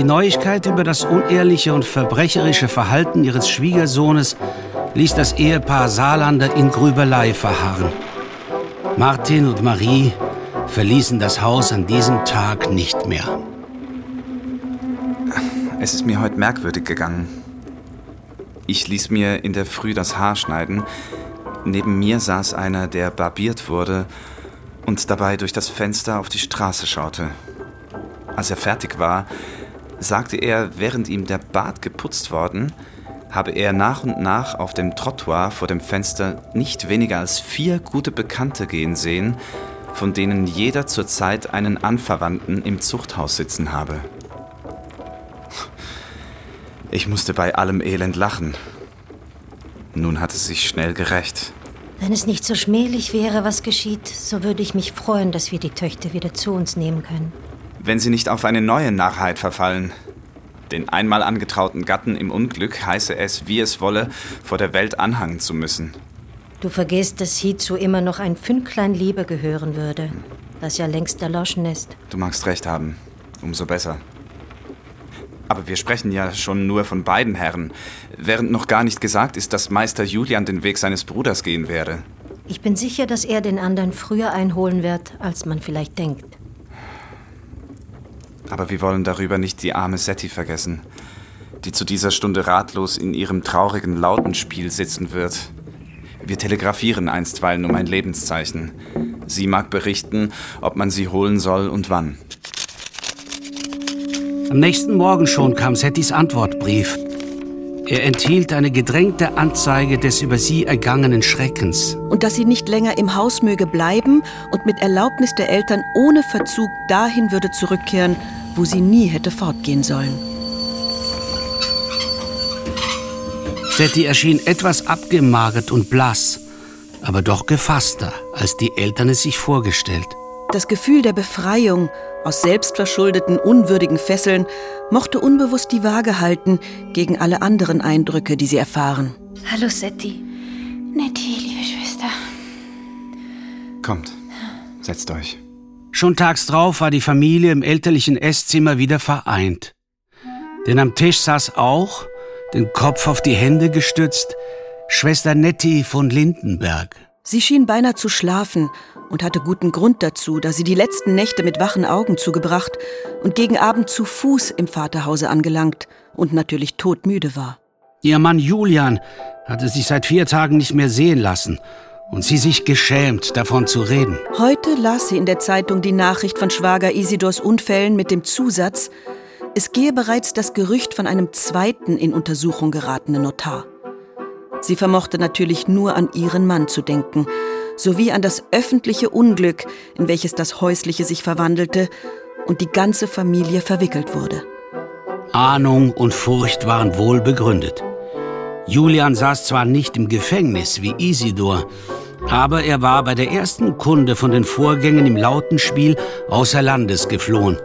Die Neuigkeit über das unehrliche und verbrecherische Verhalten ihres Schwiegersohnes ließ das Ehepaar Saarlander in Grübelei verharren. Martin und Marie verließen das Haus an diesem Tag nicht mehr. Es ist mir heute merkwürdig gegangen. Ich ließ mir in der Früh das Haar schneiden. Neben mir saß einer, der barbiert wurde und dabei durch das Fenster auf die Straße schaute. Als er fertig war, sagte er, während ihm der Bart geputzt worden, habe er nach und nach auf dem Trottoir vor dem Fenster nicht weniger als vier gute Bekannte gehen sehen, von denen jeder zurzeit einen Anverwandten im Zuchthaus sitzen habe. Ich musste bei allem Elend lachen. Nun hat es sich schnell gerecht. Wenn es nicht so schmählich wäre, was geschieht, so würde ich mich freuen, dass wir die Töchter wieder zu uns nehmen können. Wenn sie nicht auf eine neue Narrheit verfallen. Den einmal angetrauten Gatten im Unglück heiße es, wie es wolle, vor der Welt anhangen zu müssen. Du vergisst, dass hierzu immer noch ein Fünklein Liebe gehören würde, das ja längst erloschen ist. Du magst recht haben. Umso besser. Aber wir sprechen ja schon nur von beiden Herren, während noch gar nicht gesagt ist, dass Meister Julian den Weg seines Bruders gehen werde. Ich bin sicher, dass er den anderen früher einholen wird, als man vielleicht denkt. Aber wir wollen darüber nicht die arme Setti vergessen, die zu dieser Stunde ratlos in ihrem traurigen Lautenspiel sitzen wird. Wir telegrafieren einstweilen um ein Lebenszeichen. Sie mag berichten, ob man sie holen soll und wann. Am nächsten Morgen schon kam Settis Antwortbrief. Er enthielt eine gedrängte Anzeige des über sie ergangenen Schreckens. Und dass sie nicht länger im Haus möge bleiben und mit Erlaubnis der Eltern ohne Verzug dahin würde zurückkehren, wo sie nie hätte fortgehen sollen. Setti erschien etwas abgemagert und blass, aber doch gefasster, als die Eltern es sich vorgestellt. Das Gefühl der Befreiung aus selbstverschuldeten, unwürdigen Fesseln mochte unbewusst die Waage halten gegen alle anderen Eindrücke, die sie erfahren. Hallo Setti. Nettie, liebe Schwester. Kommt, setzt euch. Schon tags drauf war die Familie im elterlichen Esszimmer wieder vereint. Denn am Tisch saß auch, den Kopf auf die Hände gestützt, Schwester Nettie von Lindenberg. Sie schien beinahe zu schlafen und hatte guten Grund dazu, da sie die letzten Nächte mit wachen Augen zugebracht und gegen Abend zu Fuß im Vaterhause angelangt und natürlich todmüde war. Ihr Mann Julian hatte sich seit vier Tagen nicht mehr sehen lassen und sie sich geschämt, davon zu reden. Heute las sie in der Zeitung die Nachricht von Schwager Isidors Unfällen mit dem Zusatz, es gehe bereits das Gerücht von einem zweiten in Untersuchung geratenen Notar. Sie vermochte natürlich nur an ihren Mann zu denken, sowie an das öffentliche Unglück, in welches das Häusliche sich verwandelte und die ganze Familie verwickelt wurde. Ahnung und Furcht waren wohl begründet. Julian saß zwar nicht im Gefängnis wie Isidor, aber er war bei der ersten Kunde von den Vorgängen im Lautenspiel außer Landes geflohen.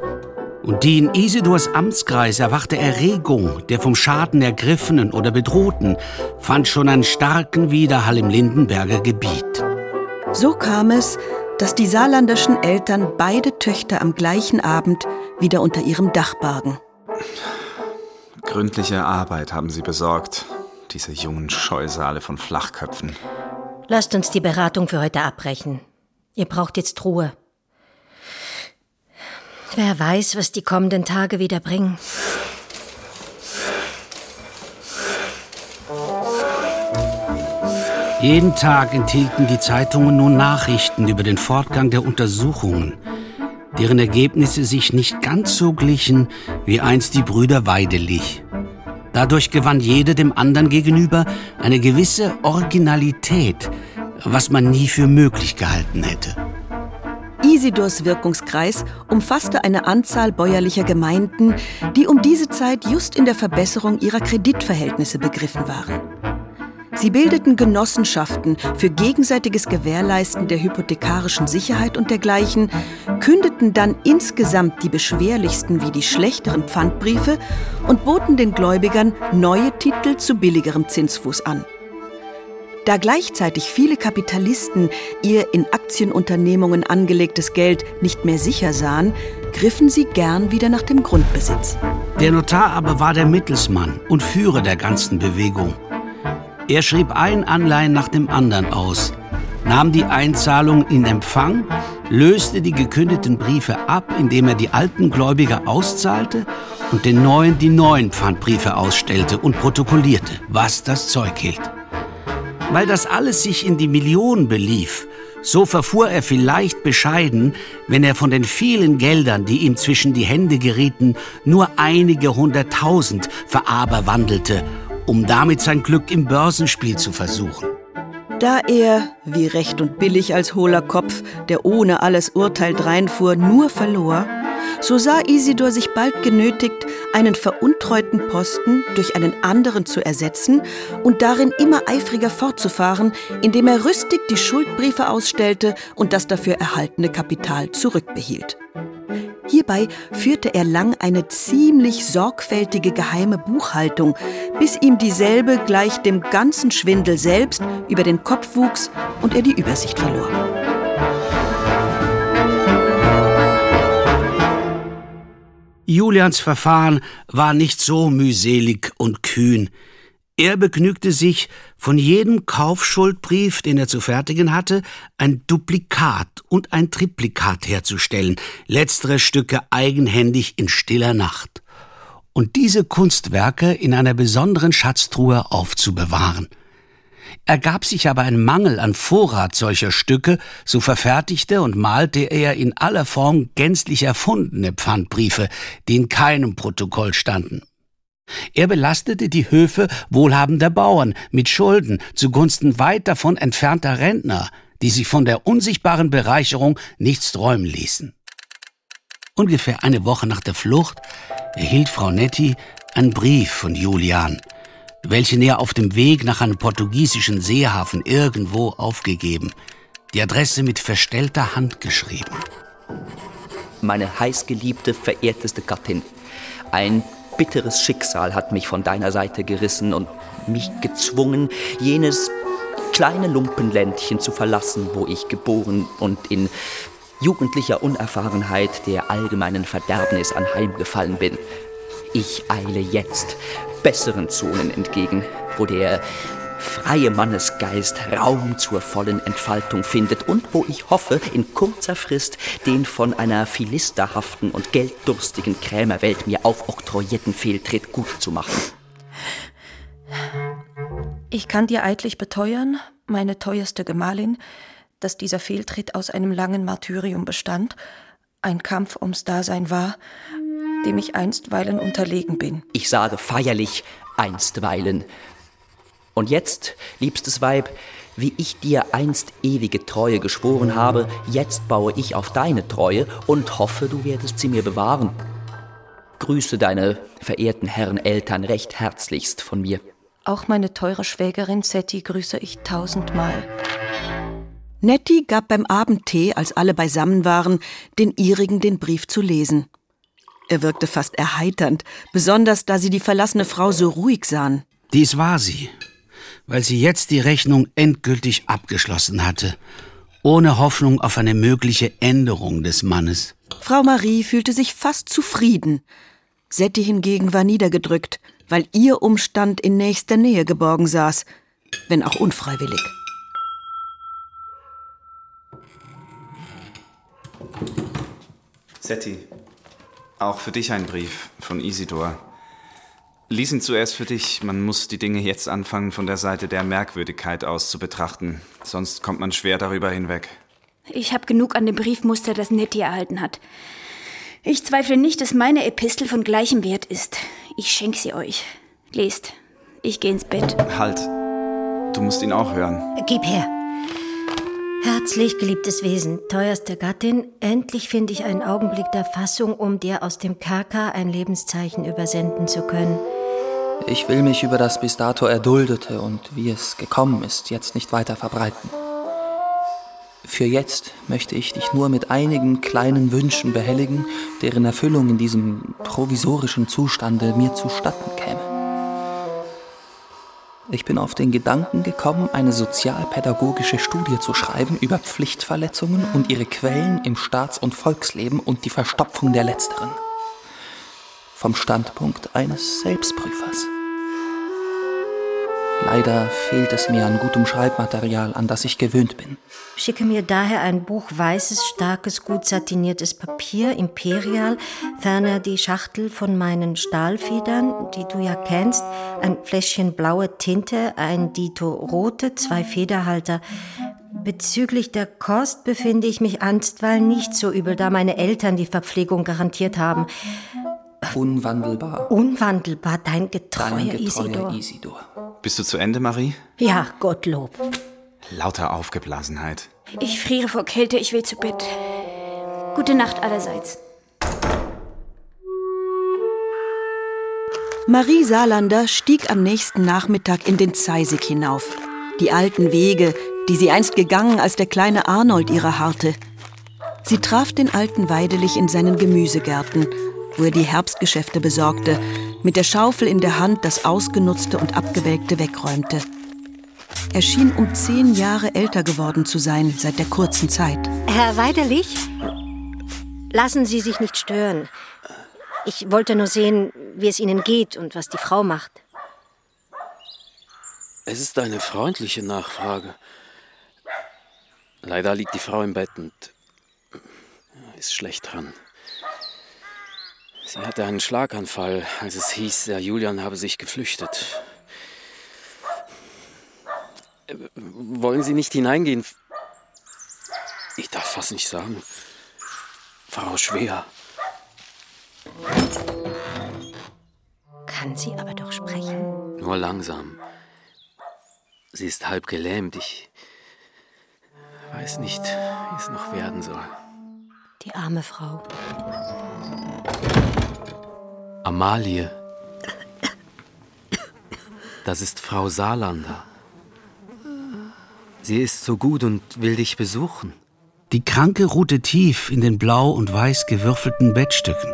Und die in Isidors Amtskreis erwachte Erregung der vom Schaden Ergriffenen oder Bedrohten fand schon einen starken Widerhall im Lindenberger Gebiet. So kam es, dass die saarländischen Eltern beide Töchter am gleichen Abend wieder unter ihrem Dach bargen. Gründliche Arbeit haben sie besorgt, diese jungen Scheusale von Flachköpfen. Lasst uns die Beratung für heute abbrechen. Ihr braucht jetzt Ruhe. Wer weiß, was die kommenden Tage wieder bringen. Jeden Tag enthielten die Zeitungen nun Nachrichten über den Fortgang der Untersuchungen, deren Ergebnisse sich nicht ganz so glichen wie einst die Brüder Weidelich. Dadurch gewann jeder dem anderen gegenüber eine gewisse Originalität, was man nie für möglich gehalten hätte. Isidors Wirkungskreis umfasste eine Anzahl bäuerlicher Gemeinden, die um diese Zeit just in der Verbesserung ihrer Kreditverhältnisse begriffen waren. Sie bildeten Genossenschaften für gegenseitiges Gewährleisten der hypothekarischen Sicherheit und dergleichen, kündeten dann insgesamt die beschwerlichsten wie die schlechteren Pfandbriefe und boten den Gläubigern neue Titel zu billigerem Zinsfuß an. Da gleichzeitig viele Kapitalisten ihr in Aktienunternehmungen angelegtes Geld nicht mehr sicher sahen, griffen sie gern wieder nach dem Grundbesitz. Der Notar aber war der Mittelsmann und Führer der ganzen Bewegung. Er schrieb ein Anleihen nach dem anderen aus, nahm die Einzahlung in Empfang, löste die gekündeten Briefe ab, indem er die alten Gläubiger auszahlte und den neuen die neuen Pfandbriefe ausstellte und protokollierte, was das Zeug hielt. Weil das alles sich in die Millionen belief, so verfuhr er vielleicht bescheiden, wenn er von den vielen Geldern, die ihm zwischen die Hände gerieten, nur einige hunderttausend veraberwandelte, um damit sein Glück im Börsenspiel zu versuchen. Da er, wie recht und billig als hohler Kopf, der ohne alles Urteil dreinfuhr, nur verlor, so sah Isidor sich bald genötigt, einen veruntreuten Posten durch einen anderen zu ersetzen und darin immer eifriger fortzufahren, indem er rüstig die Schuldbriefe ausstellte und das dafür erhaltene Kapital zurückbehielt. Hierbei führte er lang eine ziemlich sorgfältige geheime Buchhaltung, bis ihm dieselbe gleich dem ganzen Schwindel selbst über den Kopf wuchs und er die Übersicht verlor. Julians Verfahren war nicht so mühselig und kühn. Er begnügte sich, von jedem Kaufschuldbrief, den er zu fertigen hatte, ein Duplikat und ein Triplikat herzustellen, letztere Stücke eigenhändig in stiller Nacht, und diese Kunstwerke in einer besonderen Schatztruhe aufzubewahren. Ergab sich aber ein Mangel an Vorrat solcher Stücke, so verfertigte und malte er in aller Form gänzlich erfundene Pfandbriefe, die in keinem Protokoll standen. Er belastete die Höfe wohlhabender Bauern mit Schulden zugunsten weit davon entfernter Rentner, die sich von der unsichtbaren Bereicherung nichts träumen ließen. Ungefähr eine Woche nach der Flucht erhielt Frau Netti einen Brief von Julian, welchen er auf dem Weg nach einem portugiesischen Seehafen irgendwo aufgegeben, die Adresse mit verstellter Hand geschrieben. Meine heißgeliebte, verehrteste Gattin, ein bitteres Schicksal hat mich von deiner Seite gerissen und mich gezwungen, jenes kleine Lumpenländchen zu verlassen, wo ich geboren und in jugendlicher Unerfahrenheit der allgemeinen Verderbnis anheimgefallen bin. Ich eile jetzt besseren Zonen entgegen, wo der freie Mannesgeist Raum zur vollen Entfaltung findet und wo ich hoffe, in kurzer Frist den von einer philisterhaften und gelddurstigen Krämerwelt mir aufoktroyierten Fehltritt gut zu machen. Ich kann dir eidlich beteuern, meine teuerste Gemahlin, dass dieser Fehltritt aus einem langen Martyrium bestand, ein Kampf ums Dasein war, dem ich einstweilen unterlegen bin. Ich sage feierlich einstweilen, und jetzt, liebstes Weib, wie ich dir einst ewige Treue geschworen habe, jetzt baue ich auf deine Treue und hoffe, du werdest sie mir bewahren. Grüße deine verehrten Herren Eltern recht herzlichst von mir. Auch meine teure Schwägerin Setti grüße ich tausendmal. Nettie gab beim Abendtee, als alle beisammen waren, den ihrigen den Brief zu lesen. Er wirkte fast erheiternd, besonders da sie die verlassene Frau so ruhig sahen. Dies war sie, weil sie jetzt die Rechnung endgültig abgeschlossen hatte, ohne Hoffnung auf eine mögliche Änderung des Mannes. Frau Marie fühlte sich fast zufrieden. Setti hingegen war niedergedrückt, weil ihr Umstand in nächster Nähe geborgen saß, wenn auch unfreiwillig. Setti, auch für dich ein Brief von Isidor. Lies ihn zuerst für dich. Man muss die Dinge jetzt anfangen, von der Seite der Merkwürdigkeit aus zu betrachten. Sonst kommt man schwer darüber hinweg. Ich habe genug an dem Briefmuster, das Nettie erhalten hat. Ich zweifle nicht, dass meine Epistel von gleichem Wert ist. Ich schenke sie euch. Lest. Ich gehe ins Bett. Halt. Du musst ihn auch hören. Gib her. Herzlich geliebtes Wesen, teuerste Gattin, endlich finde ich einen Augenblick der Fassung, um dir aus dem Kerker ein Lebenszeichen übersenden zu können. Ich will mich über das bis dato Erduldete und wie es gekommen ist, jetzt nicht weiter verbreiten. Für jetzt möchte ich dich nur mit einigen kleinen Wünschen behelligen, deren Erfüllung in diesem provisorischen Zustande mir zustatten käme. Ich bin auf den Gedanken gekommen, eine sozialpädagogische Studie zu schreiben über Pflichtverletzungen und ihre Quellen im Staats- und Volksleben und die Verstopfung der letzteren. Vom Standpunkt eines Selbstprüfers. Leider fehlt es mir an gutem Schreibmaterial, an das ich gewöhnt bin. Schicke mir daher ein Buch weißes, starkes, gut satiniertes Papier, Imperial, ferner die Schachtel von meinen Stahlfedern, die du ja kennst, ein Fläschchen blaue Tinte, ein Dito rote, zwei Federhalter. Bezüglich der Kost befinde ich mich einstweilen nicht so übel, da meine Eltern die Verpflegung garantiert haben. Unwandelbar. Unwandelbar, dein getreuer, Dein getreuer Isidor. Isidor. Bist du zu Ende, Marie? Ja, Gottlob. Lauter Aufgeblasenheit. Ich friere vor Kälte, ich will zu Bett. Gute Nacht allerseits. Marie Salander stieg am nächsten Nachmittag in den Zeisig hinauf. Die alten Wege, die sie einst gegangen, als der kleine Arnold ihrer harrte. Sie traf den alten Weidelich in seinen Gemüsegärten, wo er die Herbstgeschäfte besorgte, mit der Schaufel in der Hand das Ausgenutzte und Abgewelkte wegräumte. Er schien um zehn Jahre älter geworden zu sein seit der kurzen Zeit. Herr Weiderlich, lassen Sie sich nicht stören. Ich wollte nur sehen, wie es Ihnen geht und was die Frau macht. Es ist eine freundliche Nachfrage. Leider liegt die Frau im Bett und ist schlecht dran. Sie hatte einen Schlaganfall, als es hieß, der Julian habe sich geflüchtet. Wollen Sie nicht hineingehen? Ich darf fast nicht sagen. Frau Schwer. Kann sie aber doch sprechen. Nur langsam. Sie ist halb gelähmt. Ich weiß nicht, wie es noch werden soll. Die arme Frau. Amalie. Das ist Frau Saarlander. Sie ist so gut und will dich besuchen. Die Kranke ruhte tief in den blau und weiß gewürfelten Bettstücken.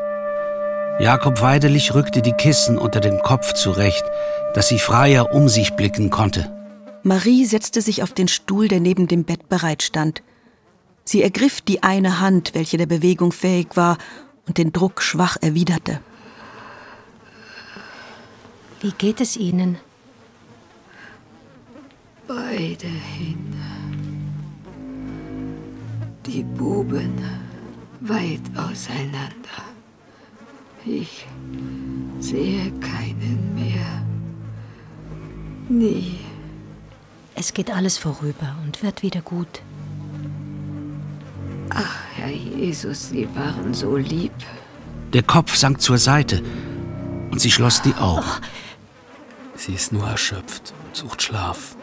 Jakob Weidelich rückte die Kissen unter dem Kopf zurecht, dass sie freier um sich blicken konnte. Marie setzte sich auf den Stuhl, der neben dem Bett bereit stand. Sie ergriff die eine Hand, welche der Bewegung fähig war, und den Druck schwach erwiderte. Wie geht es Ihnen? Beide hin. Die Buben weit auseinander. Ich sehe keinen mehr. Nie. Es geht alles vorüber und wird wieder gut. Ach, Herr Jesus, Sie waren so lieb. Der Kopf sank zur Seite und sie schloss die Augen. Sie ist nur erschöpft und sucht Schlaf.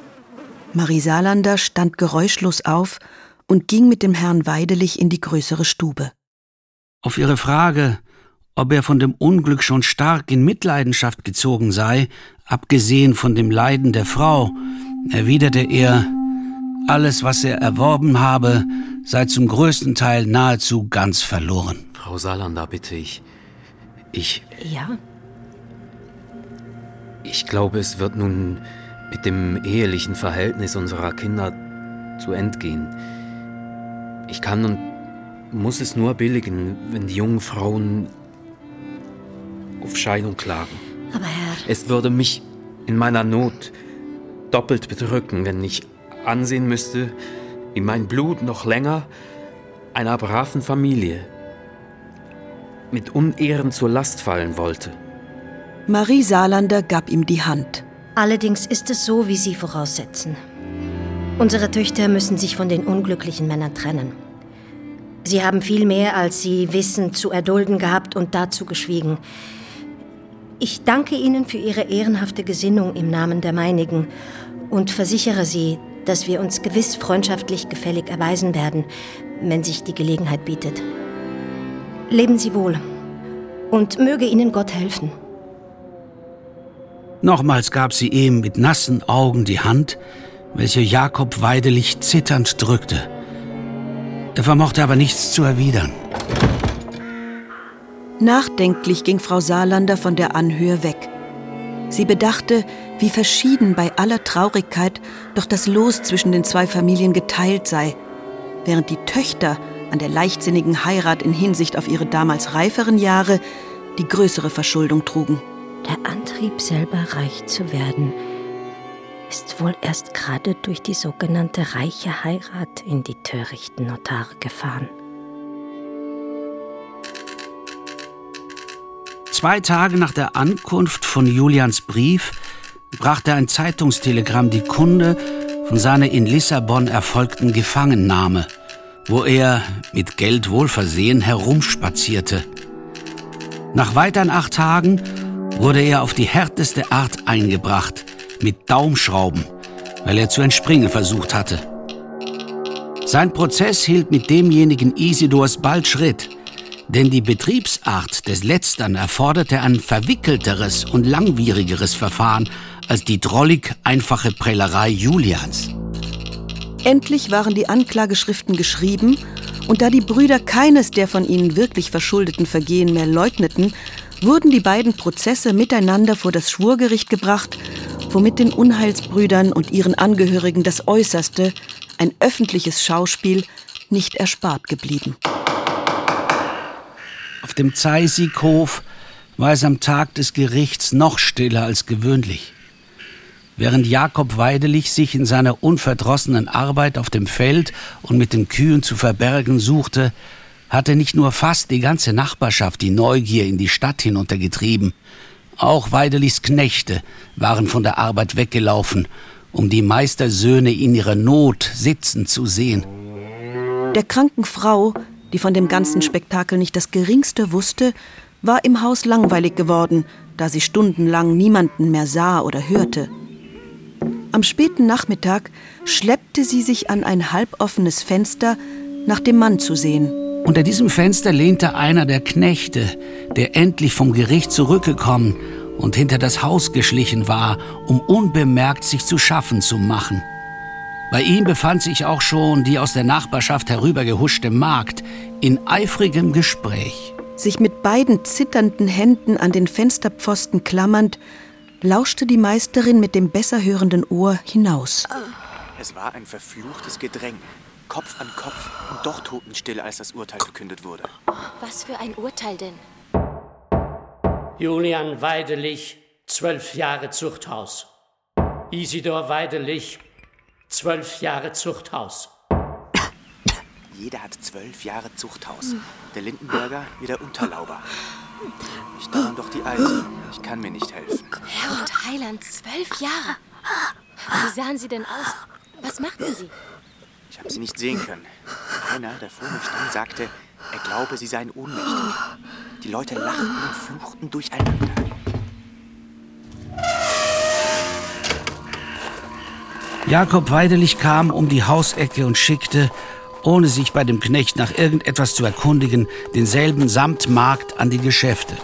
Marie Salander stand geräuschlos auf und ging mit dem Herrn Weidelich in die größere Stube. Auf ihre Frage, ob er von dem Unglück schon stark in Mitleidenschaft gezogen sei, abgesehen von dem Leiden der Frau, erwiderte er, alles, was er erworben habe, sei zum größten Teil nahezu ganz verloren. Frau Salander, bitte ich. Ich, Ja? Ich glaube, es wird nun mit dem ehelichen Verhältnis unserer Kinder zu End gehen. Ich kann und muss es nur billigen, wenn die jungen Frauen auf Scheidung klagen. Aber Herr, Es würde mich in meiner Not doppelt bedrücken, wenn ich ansehen müsste, wie mein Blut noch länger einer braven Familie mit Unehren zur Last fallen wollte. Marie Salander gab ihm die Hand. allerdings ist es so, wie Sie voraussetzen. Unsere Töchter müssen sich von den unglücklichen Männern trennen. Sie haben viel mehr, als sie wissen, zu erdulden gehabt und dazu geschwiegen. Ich danke Ihnen für Ihre ehrenhafte Gesinnung im Namen der meinigen und versichere Sie, dass wir uns gewiss freundschaftlich gefällig erweisen werden, wenn sich die Gelegenheit bietet. Leben Sie wohl und möge Ihnen Gott helfen. Nochmals gab sie ihm mit nassen Augen die Hand, welche Jakob Weidelich zitternd drückte. Er vermochte aber nichts zu erwidern. Nachdenklich ging Frau Saarlander von der Anhöhe weg. Sie bedachte, wie verschieden bei aller Traurigkeit doch das Los zwischen den zwei Familien geteilt sei, während die Töchter an der leichtsinnigen Heirat in Hinsicht auf ihre damals reiferen Jahre die größere Verschuldung trugen. Der Antrieb, selber reich zu werden, ist wohl erst gerade durch die sogenannte reiche Heirat in die törichten Notare gefahren. Zwei Tage nach der Ankunft von Julians Brief brachte ein Zeitungstelegramm die Kunde von seiner in Lissabon erfolgten Gefangennahme, wo er, mit Geld wohlversehen, herumspazierte. Nach weiteren acht Tagen wurde er auf die härteste Art eingebracht, mit Daumenschrauben, weil er zu entspringen versucht hatte. Sein Prozess hielt mit demjenigen Isidors bald Schritt, denn die Betriebsart des Letztern erforderte ein verwickelteres und langwierigeres Verfahren als die drollig einfache Prellerei Julians. Endlich waren die Anklageschriften geschrieben, und da die Brüder keines der von ihnen wirklich verschuldeten Vergehen mehr leugneten, wurden die beiden Prozesse miteinander vor das Schwurgericht gebracht, womit den Unheilsbrüdern und ihren Angehörigen das Äußerste, ein öffentliches Schauspiel, nicht erspart geblieben. Auf dem Zeisighof war es am Tag des Gerichts noch stiller als gewöhnlich. Während Jakob Weidelich sich in seiner unverdrossenen Arbeit auf dem Feld und mit den Kühen zu verbergen suchte, hatte nicht nur fast die ganze Nachbarschaft die Neugier in die Stadt hinuntergetrieben, auch Weidelichs Knechte waren von der Arbeit weggelaufen, um die Meistersöhne in ihrer Not sitzen zu sehen. Der kranken Frau die von dem ganzen Spektakel nicht das geringste wusste, war im Haus langweilig geworden, da sie stundenlang niemanden mehr sah oder hörte. Am späten Nachmittag schleppte sie sich an ein halboffenes Fenster, nach dem Mann zu sehen. Unter diesem Fenster lehnte einer der Knechte, der endlich vom Gericht zurückgekommen und hinter das Haus geschlichen war, um unbemerkt sich zu schaffen zu machen. Bei ihm befand sich auch schon die aus der Nachbarschaft herübergehuschte Magd in eifrigem Gespräch. Sich mit beiden zitternden Händen an den Fensterpfosten klammernd, lauschte die Meisterin mit dem besser hörenden Ohr hinaus. Es war ein verfluchtes Gedränge. Kopf an Kopf und doch totenstill, als das Urteil verkündet wurde. Was für ein Urteil denn? Julian Weidelich, zwölf Jahre Zuchthaus. Isidor Weidelich, Zwölf Jahre Zuchthaus. Jeder hat zwölf Jahre Zuchthaus. Der Lindenberger wie der Unterlauber. Ich dauern doch die Eisen. Ich kann mir nicht helfen. Herr und Heiland, zwölf Jahre. Wie sahen Sie denn aus? Was machten Sie? Ich habe Sie nicht sehen können. Einer, der vor mir stand, sagte, er glaube, Sie seien ohnmächtig. Die Leute lachten und fluchten durcheinander. Jakob Weidelich kam um die Hausecke und schickte, ohne sich bei dem Knecht nach irgendetwas zu erkundigen, denselben samt Markt an die Geschäfte.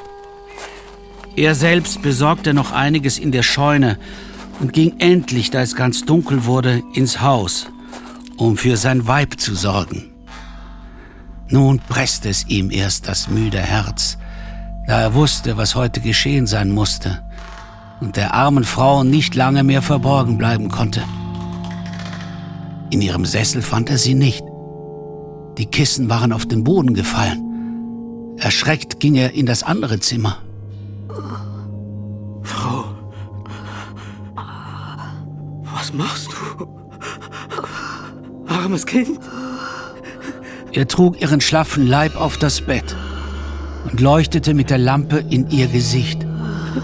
Er selbst besorgte noch einiges in der Scheune und ging endlich, da es ganz dunkel wurde, ins Haus, um für sein Weib zu sorgen. Nun presste es ihm erst das müde Herz, da er wusste, was heute geschehen sein musste und der armen Frau nicht lange mehr verborgen bleiben konnte. In ihrem Sessel fand er sie nicht. Die Kissen waren auf den Boden gefallen. Erschreckt ging er in das andere Zimmer. Frau, was machst du? Armes Kind. Er trug ihren schlaffen Leib auf das Bett und leuchtete mit der Lampe in ihr Gesicht.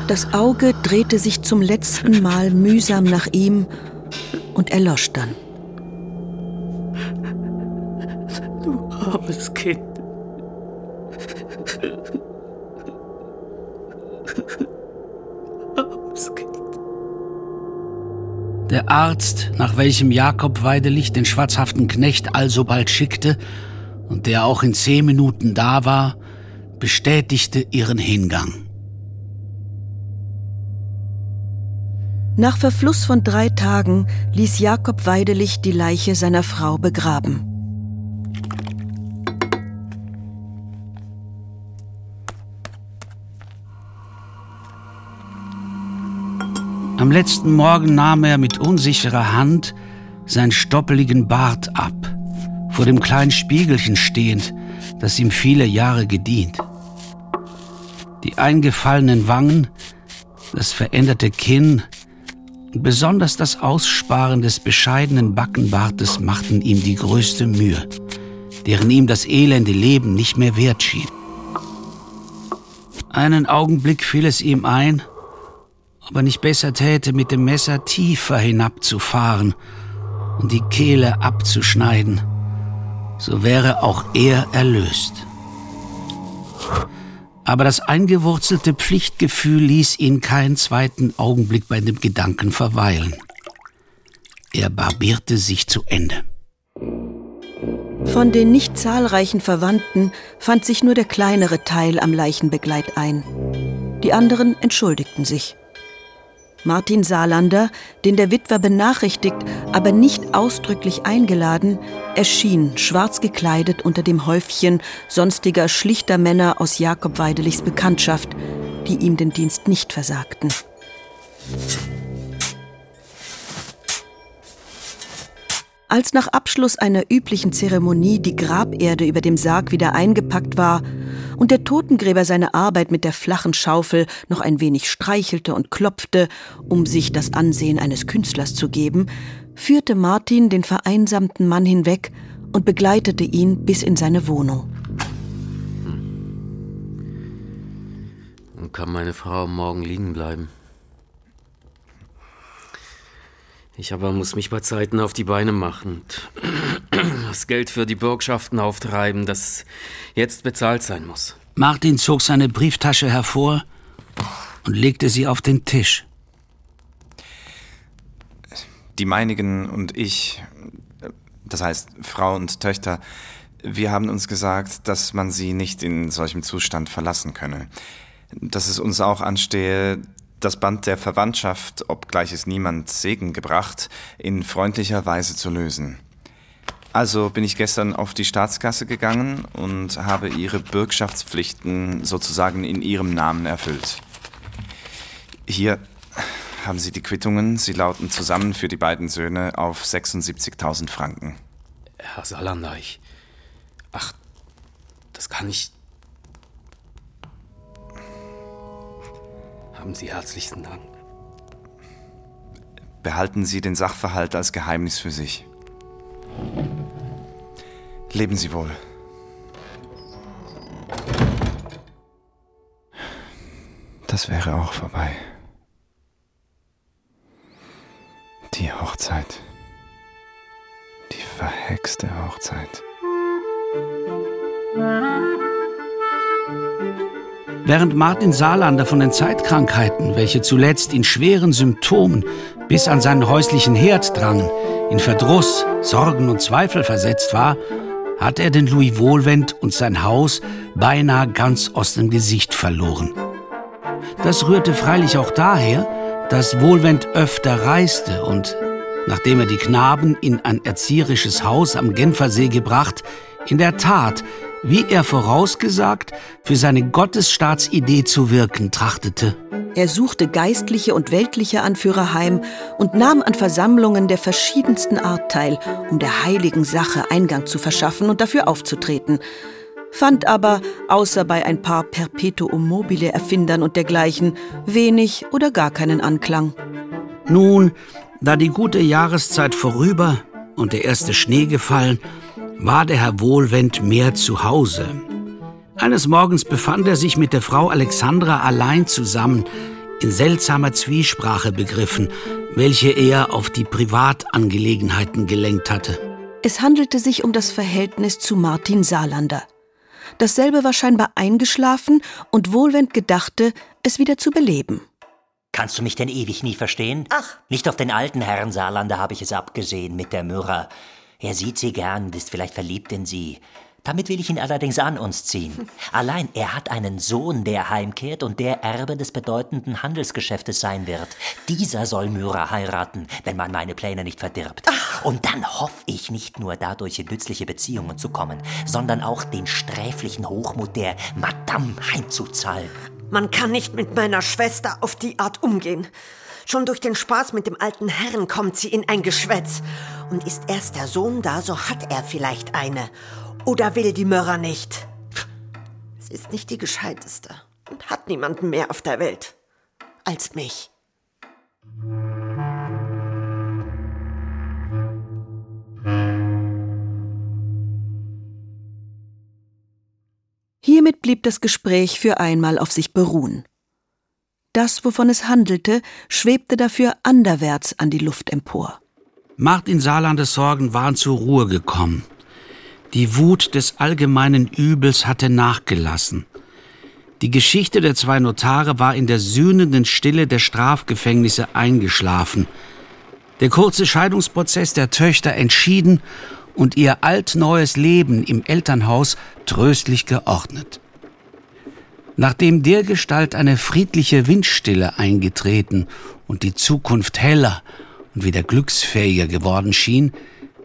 Das Auge drehte sich zum letzten Mal mühsam nach ihm und erlosch dann. armes Kind. Der Arzt, nach welchem Jakob Weidelich den schwarzhaften Knecht alsobald schickte und der auch in zehn Minuten da war, bestätigte ihren Hingang. Nach Verfluss von drei Tagen ließ Jakob Weidelich die Leiche seiner Frau begraben. Am letzten Morgen nahm er mit unsicherer Hand seinen stoppeligen Bart ab, vor dem kleinen Spiegelchen stehend, das ihm viele Jahre gedient. Die eingefallenen Wangen, das veränderte Kinn und besonders das Aussparen des bescheidenen Backenbartes machten ihm die größte Mühe, deren ihm das elende Leben nicht mehr wert schien. Einen Augenblick fiel es ihm ein, ob er nicht besser täte, mit dem Messer tiefer hinabzufahren und die Kehle abzuschneiden. So wäre auch er erlöst. Aber das eingewurzelte Pflichtgefühl ließ ihn keinen zweiten Augenblick bei dem Gedanken verweilen. Er barbierte sich zu Ende. Von den nicht zahlreichen Verwandten fand sich nur der kleinere Teil am Leichenbegleit ein. Die anderen entschuldigten sich. Martin Saarlander, den der Witwer benachrichtigt, aber nicht ausdrücklich eingeladen, erschien schwarz gekleidet unter dem Häufchen sonstiger schlichter Männer aus Jakob Weidelichs Bekanntschaft, die ihm den Dienst nicht versagten. Als nach Abschluss einer üblichen Zeremonie die Graberde über dem Sarg wieder eingepackt war und der Totengräber seine Arbeit mit der flachen Schaufel noch ein wenig streichelte und klopfte, um sich das Ansehen eines Künstlers zu geben, führte Martin den vereinsamten Mann hinweg und begleitete ihn bis in seine Wohnung. Und kann meine Frau morgen liegen bleiben? Ich aber muss mich bei Zeiten auf die Beine machen und das Geld für die Bürgschaften auftreiben, das jetzt bezahlt sein muss. Martin zog seine Brieftasche hervor und legte sie auf den Tisch. Die meinigen und ich, das heißt Frau und Töchter, wir haben uns gesagt, dass man sie nicht in solchem Zustand verlassen könne. Dass es uns auch anstehe, das Band der Verwandtschaft, obgleich es niemand Segen gebracht, in freundlicher Weise zu lösen. Also bin ich gestern auf die Staatskasse gegangen und habe ihre Bürgschaftspflichten sozusagen in ihrem Namen erfüllt. Hier haben Sie die Quittungen. Sie lauten zusammen für die beiden Söhne auf 76.000 Franken. Herr Salander, ich. Ach, das kann ich Haben Sie herzlichsten Dank. Behalten Sie den Sachverhalt als Geheimnis für sich. Leben Sie wohl. Das wäre auch vorbei. Die Hochzeit. Die verhexte Hochzeit. Während Martin Saarlander von den Zeitkrankheiten, welche zuletzt in schweren Symptomen bis an seinen häuslichen Herd drangen, in Verdruss, Sorgen und Zweifel versetzt war, hat er den Louis Wohlwend und sein Haus beinahe ganz aus dem Gesicht verloren. Das rührte freilich auch daher, dass Wohlwend öfter reiste und, nachdem er die Knaben in ein erzieherisches Haus am Genfersee gebracht, in der Tat wie er vorausgesagt, für seine Gottesstaatsidee zu wirken trachtete. Er suchte geistliche und weltliche Anführer heim und nahm an Versammlungen der verschiedensten Art teil, um der heiligen Sache Eingang zu verschaffen und dafür aufzutreten, fand aber, außer bei ein paar Perpetuum mobile Erfindern und dergleichen, wenig oder gar keinen Anklang. Nun, da die gute Jahreszeit vorüber und der erste Schnee gefallen, war der Herr Wohlwend mehr zu Hause. Eines Morgens befand er sich mit der Frau Alexandra allein zusammen, in seltsamer Zwiesprache begriffen, welche er auf die Privatangelegenheiten gelenkt hatte. Es handelte sich um das Verhältnis zu Martin Saarlander. Dasselbe war scheinbar eingeschlafen und Wohlwend gedachte, es wieder zu beleben. Kannst du mich denn ewig nie verstehen? Ach. Nicht auf den alten Herrn Saarlander habe ich es abgesehen mit der Myrrha. Er sieht sie gern, ist vielleicht verliebt in sie. Damit will ich ihn allerdings an uns ziehen. Allein er hat einen Sohn, der heimkehrt und der Erbe des bedeutenden Handelsgeschäftes sein wird. Dieser soll Myra heiraten, wenn man meine Pläne nicht verdirbt. Und dann hoffe ich nicht nur dadurch in nützliche Beziehungen zu kommen, sondern auch den sträflichen Hochmut der Madame heimzuzahlen. Man kann nicht mit meiner Schwester auf die Art umgehen. Schon durch den Spaß mit dem alten Herrn kommt sie in ein Geschwätz. Und ist erst der Sohn da, so hat er vielleicht eine. Oder will die Mörrer nicht. Sie ist nicht die gescheiteste und hat niemanden mehr auf der Welt als mich. Hiermit blieb das Gespräch für einmal auf sich beruhen. Das, wovon es handelte, schwebte dafür anderwärts an die Luft empor. Martin Saarlandes Sorgen waren zur Ruhe gekommen. Die Wut des allgemeinen Übels hatte nachgelassen. Die Geschichte der zwei Notare war in der sühnenden Stille der Strafgefängnisse eingeschlafen. Der kurze Scheidungsprozess der Töchter entschieden und ihr altneues Leben im Elternhaus tröstlich geordnet. Nachdem dergestalt eine friedliche Windstille eingetreten und die Zukunft heller und wieder glücksfähiger geworden schien,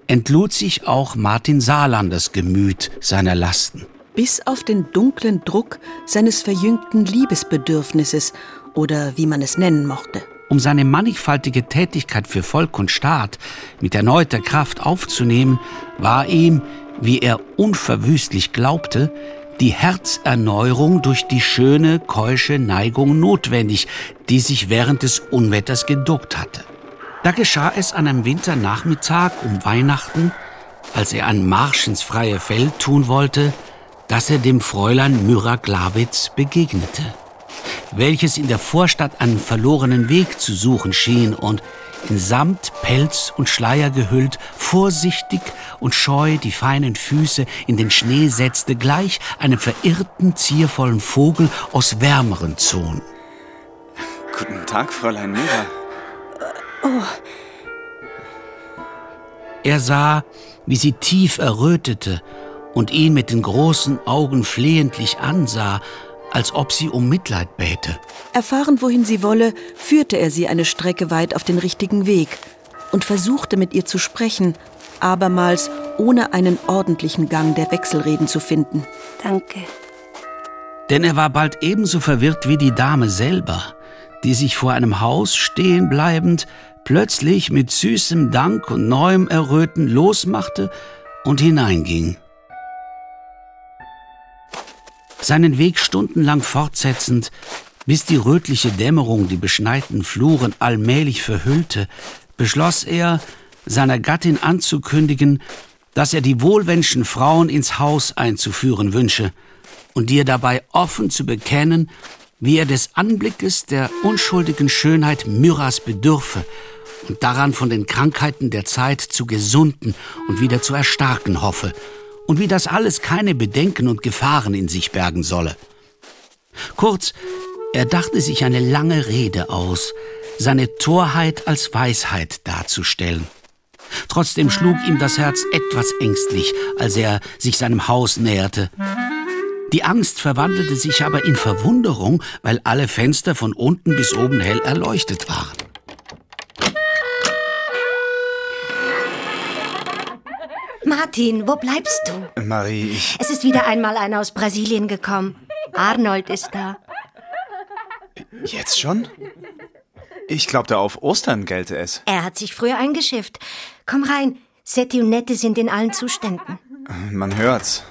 entlud sich auch Martin Saarlanders Gemüt seiner Lasten. Bis auf den dunklen Druck seines verjüngten Liebesbedürfnisses oder wie man es nennen mochte. Um seine mannigfaltige Tätigkeit für Volk und Staat mit erneuter Kraft aufzunehmen, war ihm, wie er unverwüstlich glaubte, die Herzerneuerung durch die schöne, keusche Neigung notwendig, die sich während des Unwetters geduckt hatte. Da geschah es an einem Winternachmittag um Weihnachten, als er einen Marsch ins freie Feld tun wollte, dass er dem Fräulein Myra Glawitz begegnete welches in der Vorstadt einen verlorenen Weg zu suchen schien und in Samt, Pelz und Schleier gehüllt, vorsichtig und scheu die feinen Füße in den Schnee setzte, gleich einem verirrten, ziervollen Vogel aus wärmeren Zonen. Guten Tag, Fräulein Mira. Oh. Er sah, wie sie tief errötete und ihn mit den großen Augen flehentlich ansah, als ob sie um Mitleid bäte. Erfahren, wohin sie wolle, führte er sie eine Strecke weit auf den richtigen Weg und versuchte mit ihr zu sprechen, abermals ohne einen ordentlichen Gang der Wechselreden zu finden. Danke. Denn er war bald ebenso verwirrt wie die Dame selber, die sich vor einem Haus stehen bleibend plötzlich mit süßem Dank und neuem Erröten losmachte und hineinging seinen Weg stundenlang fortsetzend, bis die rötliche Dämmerung die beschneiten Fluren allmählich verhüllte, beschloss er, seiner Gattin anzukündigen, dass er die wohlwünschen Frauen ins Haus einzuführen wünsche und ihr dabei offen zu bekennen, wie er des Anblickes der unschuldigen Schönheit Myras bedürfe und daran von den Krankheiten der Zeit zu gesunden und wieder zu erstarken hoffe und wie das alles keine Bedenken und Gefahren in sich bergen solle. Kurz, er dachte sich eine lange Rede aus, seine Torheit als Weisheit darzustellen. Trotzdem schlug ihm das Herz etwas ängstlich, als er sich seinem Haus näherte. Die Angst verwandelte sich aber in Verwunderung, weil alle Fenster von unten bis oben hell erleuchtet waren. Martin, wo bleibst du? Marie, ich. Es ist wieder einmal einer aus Brasilien gekommen. Arnold ist da. Jetzt schon? Ich glaubte, auf Ostern gelte es. Er hat sich früher eingeschifft. Komm rein. Setti und Nette sind in allen Zuständen. Man hört's.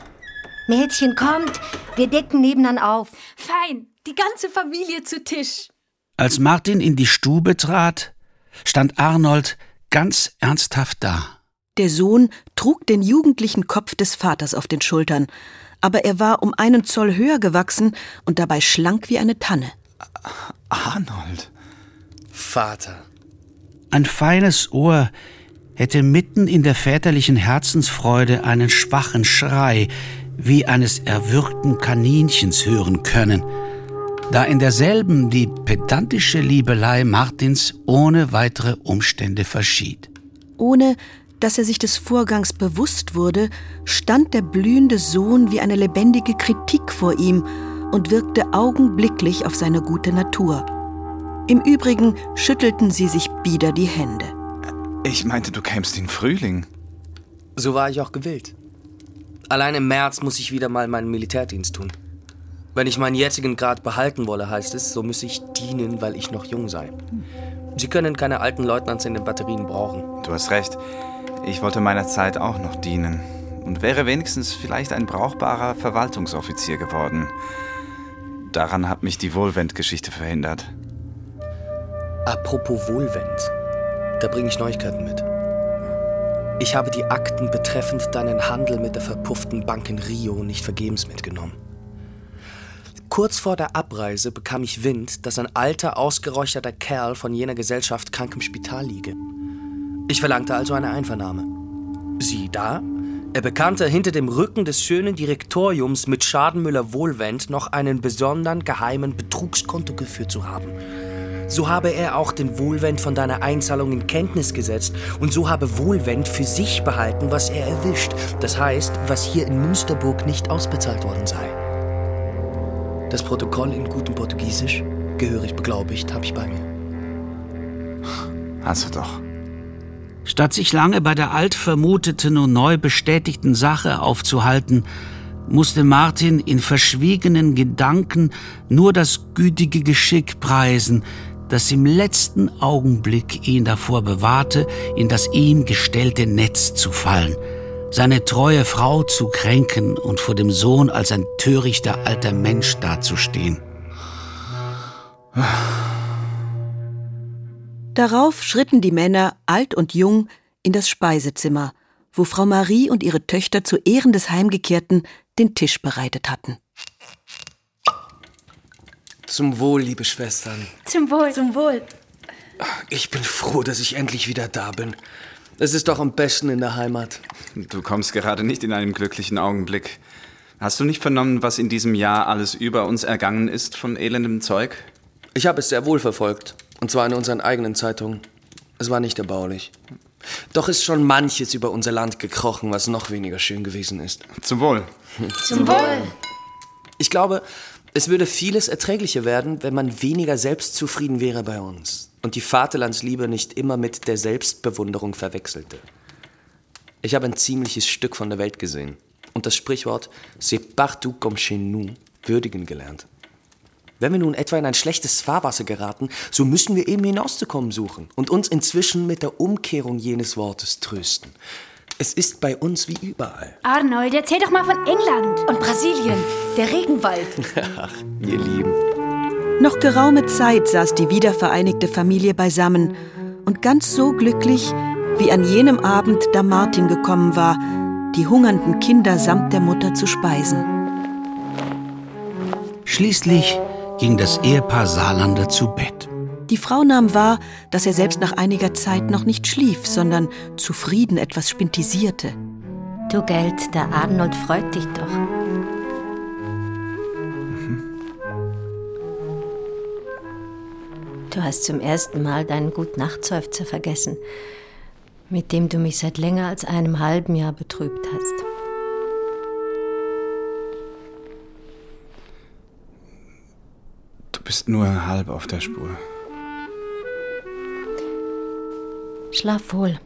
Mädchen, kommt. Wir decken nebenan auf. Fein. Die ganze Familie zu Tisch. Als Martin in die Stube trat, stand Arnold ganz ernsthaft da. Der Sohn trug den jugendlichen Kopf des Vaters auf den Schultern, aber er war um einen Zoll höher gewachsen und dabei schlank wie eine Tanne. Arnold. Vater. Ein feines Ohr hätte mitten in der väterlichen Herzensfreude einen schwachen Schrei wie eines erwürgten Kaninchens hören können, da in derselben die pedantische Liebelei Martins ohne weitere Umstände verschied. Ohne dass er sich des Vorgangs bewusst wurde, stand der blühende Sohn wie eine lebendige Kritik vor ihm und wirkte augenblicklich auf seine gute Natur. Im Übrigen schüttelten sie sich bieder die Hände. Ich meinte, du kämst in Frühling. So war ich auch gewillt. Allein im März muss ich wieder mal meinen Militärdienst tun. Wenn ich meinen jetzigen Grad behalten wolle, heißt es, so müsse ich dienen, weil ich noch jung sei. Sie können keine alten Leutnants in den Batterien brauchen. Du hast recht. Ich wollte meiner Zeit auch noch dienen und wäre wenigstens vielleicht ein brauchbarer Verwaltungsoffizier geworden. Daran hat mich die Wohlwend-Geschichte verhindert. Apropos Wohlwend, da bringe ich Neuigkeiten mit. Ich habe die Akten betreffend deinen Handel mit der verpufften Bank in Rio nicht vergebens mitgenommen. Kurz vor der Abreise bekam ich Wind, dass ein alter, ausgeräucherter Kerl von jener Gesellschaft krank im Spital liege. Ich verlangte also eine Einvernahme. Sieh da, er bekannte hinter dem Rücken des schönen Direktoriums mit Schadenmüller Wohlwend noch einen besonderen geheimen Betrugskonto geführt zu haben. So habe er auch den Wohlwend von deiner Einzahlung in Kenntnis gesetzt und so habe Wohlwend für sich behalten, was er erwischt. Das heißt, was hier in Münsterburg nicht ausbezahlt worden sei. Das Protokoll in gutem Portugiesisch, gehörig beglaubigt, habe ich bei mir. Hast du doch. Statt sich lange bei der alt vermuteten und neu bestätigten Sache aufzuhalten, musste Martin in verschwiegenen Gedanken nur das gütige Geschick preisen, das im letzten Augenblick ihn davor bewahrte, in das ihm gestellte Netz zu fallen, seine treue Frau zu kränken und vor dem Sohn als ein törichter alter Mensch dazustehen. Darauf schritten die Männer, alt und jung, in das Speisezimmer, wo Frau Marie und ihre Töchter zu Ehren des Heimgekehrten den Tisch bereitet hatten. Zum Wohl, liebe Schwestern. Zum Wohl. Zum Wohl. Ich bin froh, dass ich endlich wieder da bin. Es ist doch am besten in der Heimat. Du kommst gerade nicht in einen glücklichen Augenblick. Hast du nicht vernommen, was in diesem Jahr alles über uns ergangen ist von elendem Zeug? Ich habe es sehr wohl verfolgt. Und zwar in unseren eigenen Zeitungen. Es war nicht erbaulich. Doch ist schon manches über unser Land gekrochen, was noch weniger schön gewesen ist. Zum Wohl. Zum Wohl. Ich glaube, es würde vieles erträglicher werden, wenn man weniger selbstzufrieden wäre bei uns und die Vaterlandsliebe nicht immer mit der Selbstbewunderung verwechselte. Ich habe ein ziemliches Stück von der Welt gesehen und das Sprichwort C'est partout comme chez nous würdigen gelernt. Wenn wir nun etwa in ein schlechtes Fahrwasser geraten, so müssen wir eben hinauszukommen suchen und uns inzwischen mit der Umkehrung jenes Wortes trösten. Es ist bei uns wie überall. Arnold, erzähl doch mal von England. Und Brasilien, der Regenwald. Ach, ihr Lieben. Noch geraume Zeit saß die wiedervereinigte Familie beisammen und ganz so glücklich wie an jenem Abend, da Martin gekommen war, die hungernden Kinder samt der Mutter zu speisen. Schließlich ging das Ehepaar Saarlander zu Bett. Die Frau nahm wahr, dass er selbst nach einiger Zeit noch nicht schlief, sondern zufrieden etwas spintisierte. Du Geld, der Arnold freut dich doch. Du hast zum ersten Mal deinen Gutnachtseufzer vergessen, mit dem du mich seit länger als einem halben Jahr betrübt hast. Bist nur halb auf der Spur. Schlaf wohl.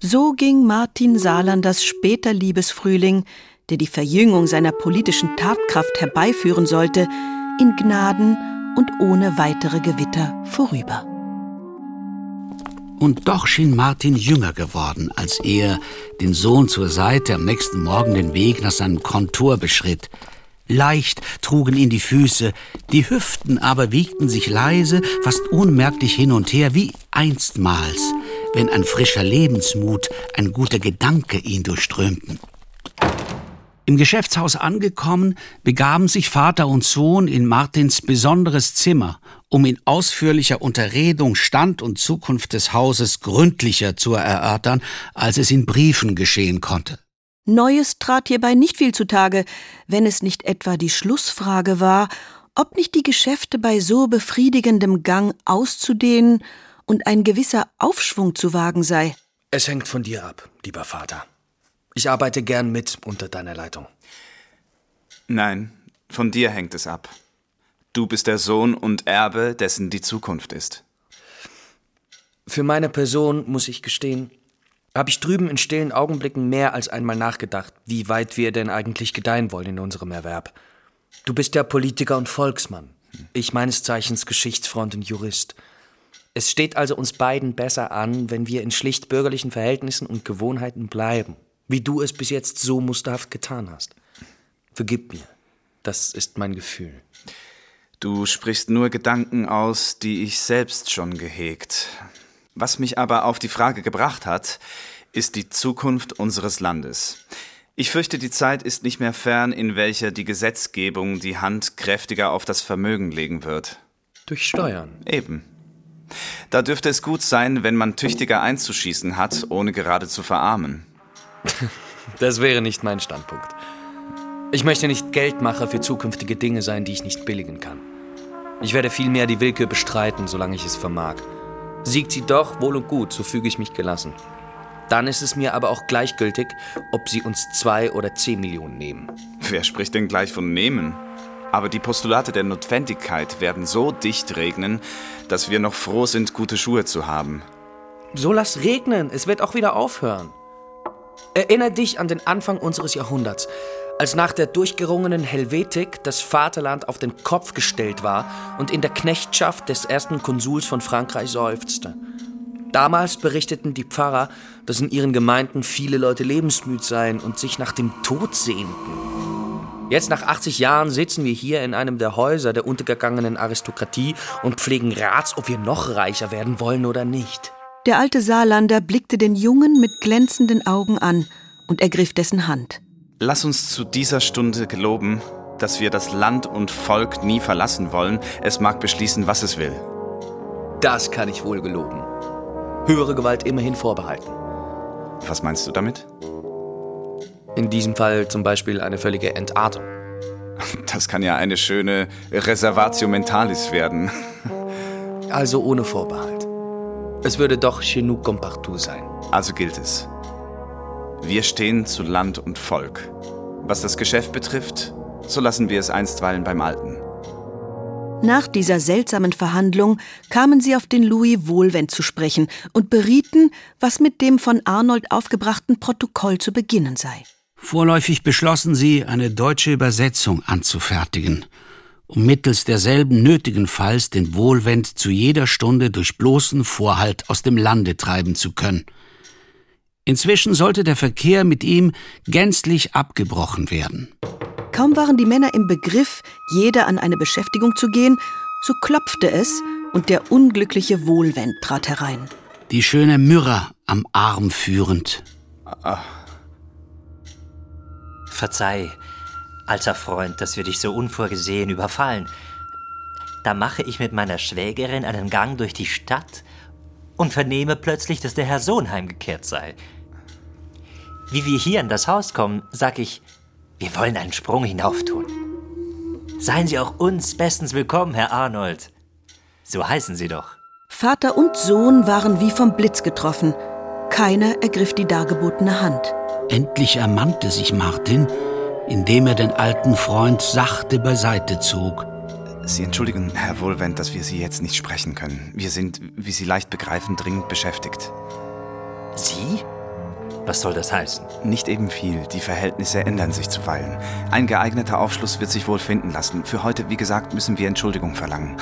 So ging Martin Saarlanders später Liebesfrühling, der die Verjüngung seiner politischen Tatkraft herbeiführen sollte, in Gnaden und ohne weitere Gewitter vorüber. Und doch schien Martin jünger geworden, als er, den Sohn zur Seite, am nächsten Morgen den Weg nach seinem Kontor beschritt. Leicht trugen ihn die Füße, die Hüften aber wiegten sich leise, fast unmerklich hin und her, wie einstmals, wenn ein frischer Lebensmut, ein guter Gedanke ihn durchströmten. Im Geschäftshaus angekommen, begaben sich Vater und Sohn in Martins besonderes Zimmer, um in ausführlicher Unterredung Stand und Zukunft des Hauses gründlicher zu erörtern, als es in Briefen geschehen konnte. Neues trat hierbei nicht viel zutage, wenn es nicht etwa die Schlussfrage war, ob nicht die Geschäfte bei so befriedigendem Gang auszudehnen und ein gewisser Aufschwung zu wagen sei. Es hängt von dir ab, lieber Vater. Ich arbeite gern mit unter deiner Leitung. Nein, von dir hängt es ab. Du bist der Sohn und Erbe, dessen die Zukunft ist. Für meine Person, muss ich gestehen, habe ich drüben in stillen Augenblicken mehr als einmal nachgedacht, wie weit wir denn eigentlich gedeihen wollen in unserem Erwerb. Du bist ja Politiker und Volksmann. Ich meines Zeichens Geschichtsfreund und Jurist. Es steht also uns beiden besser an, wenn wir in schlicht bürgerlichen Verhältnissen und Gewohnheiten bleiben, wie du es bis jetzt so musterhaft getan hast. Vergib mir. Das ist mein Gefühl. Du sprichst nur Gedanken aus, die ich selbst schon gehegt. Was mich aber auf die Frage gebracht hat, ist die Zukunft unseres Landes. Ich fürchte, die Zeit ist nicht mehr fern, in welcher die Gesetzgebung die Hand kräftiger auf das Vermögen legen wird. Durch Steuern. Eben. Da dürfte es gut sein, wenn man tüchtiger einzuschießen hat, ohne gerade zu verarmen. Das wäre nicht mein Standpunkt. Ich möchte nicht Geldmacher für zukünftige Dinge sein, die ich nicht billigen kann. Ich werde vielmehr die Willkür bestreiten, solange ich es vermag. Siegt sie doch, wohl und gut, so füge ich mich gelassen. Dann ist es mir aber auch gleichgültig, ob sie uns zwei oder zehn Millionen nehmen. Wer spricht denn gleich von nehmen? Aber die Postulate der Notwendigkeit werden so dicht regnen, dass wir noch froh sind, gute Schuhe zu haben. So lass regnen, es wird auch wieder aufhören. Erinner dich an den Anfang unseres Jahrhunderts, als nach der durchgerungenen Helvetik das Vaterland auf den Kopf gestellt war und in der Knechtschaft des ersten Konsuls von Frankreich seufzte. Damals berichteten die Pfarrer, dass in ihren Gemeinden viele Leute lebensmüd seien und sich nach dem Tod sehnten. Jetzt nach 80 Jahren sitzen wir hier in einem der Häuser der untergegangenen Aristokratie und pflegen Rats, ob wir noch reicher werden wollen oder nicht. Der alte Saarlander blickte den Jungen mit glänzenden Augen an und ergriff dessen Hand. Lass uns zu dieser Stunde geloben, dass wir das Land und Volk nie verlassen wollen. Es mag beschließen, was es will. Das kann ich wohl geloben höhere Gewalt immerhin vorbehalten. Was meinst du damit? In diesem Fall zum Beispiel eine völlige Entartung. Das kann ja eine schöne Reservatio Mentalis werden. Also ohne Vorbehalt. Es würde doch chez nous comme partout sein. Also gilt es. Wir stehen zu Land und Volk. Was das Geschäft betrifft, so lassen wir es einstweilen beim Alten. Nach dieser seltsamen Verhandlung kamen sie auf den Louis Wohlwend zu sprechen und berieten, was mit dem von Arnold aufgebrachten Protokoll zu beginnen sei. Vorläufig beschlossen sie, eine deutsche Übersetzung anzufertigen, um mittels derselben nötigenfalls den Wohlwend zu jeder Stunde durch bloßen Vorhalt aus dem Lande treiben zu können. Inzwischen sollte der Verkehr mit ihm gänzlich abgebrochen werden. Kaum waren die Männer im Begriff, jeder an eine Beschäftigung zu gehen, so klopfte es und der unglückliche Wohlwend trat herein. Die schöne Myrrha am Arm führend. Ah. Verzeih, alter Freund, dass wir dich so unvorgesehen überfallen. Da mache ich mit meiner Schwägerin einen Gang durch die Stadt und vernehme plötzlich, dass der Herr Sohn heimgekehrt sei. Wie wir hier in das Haus kommen, sag ich, wir wollen einen Sprung hinauftun. Seien Sie auch uns bestens willkommen, Herr Arnold. So heißen Sie doch. Vater und Sohn waren wie vom Blitz getroffen. Keiner ergriff die dargebotene Hand. Endlich ermannte sich Martin, indem er den alten Freund sachte beiseite zog. Sie entschuldigen, Herr Wohlwend, dass wir Sie jetzt nicht sprechen können. Wir sind, wie Sie leicht begreifen, dringend beschäftigt. Sie? Was soll das heißen? Nicht eben viel. Die Verhältnisse ändern sich zuweilen. Ein geeigneter Aufschluss wird sich wohl finden lassen. Für heute, wie gesagt, müssen wir Entschuldigung verlangen.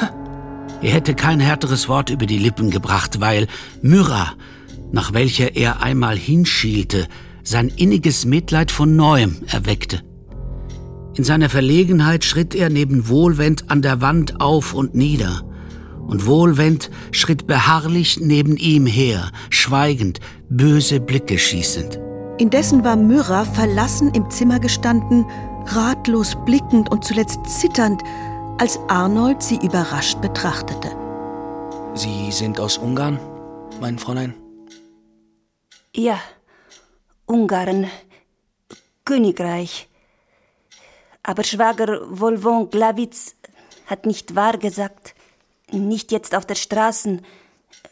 Er hätte kein härteres Wort über die Lippen gebracht, weil Myrrha, nach welcher er einmal hinschielte, sein inniges Mitleid von neuem erweckte. In seiner Verlegenheit schritt er neben Wohlwend an der Wand auf und nieder und Wohlwend schritt beharrlich neben ihm her, schweigend, böse Blicke schießend. Indessen war Myrrha verlassen im Zimmer gestanden, ratlos blickend und zuletzt zitternd, als Arnold sie überrascht betrachtete. Sie sind aus Ungarn, mein Fräulein? Ja, Ungarn, Königreich. Aber Schwager Volvon Glawitz hat nicht wahr gesagt. Nicht jetzt auf der Straße.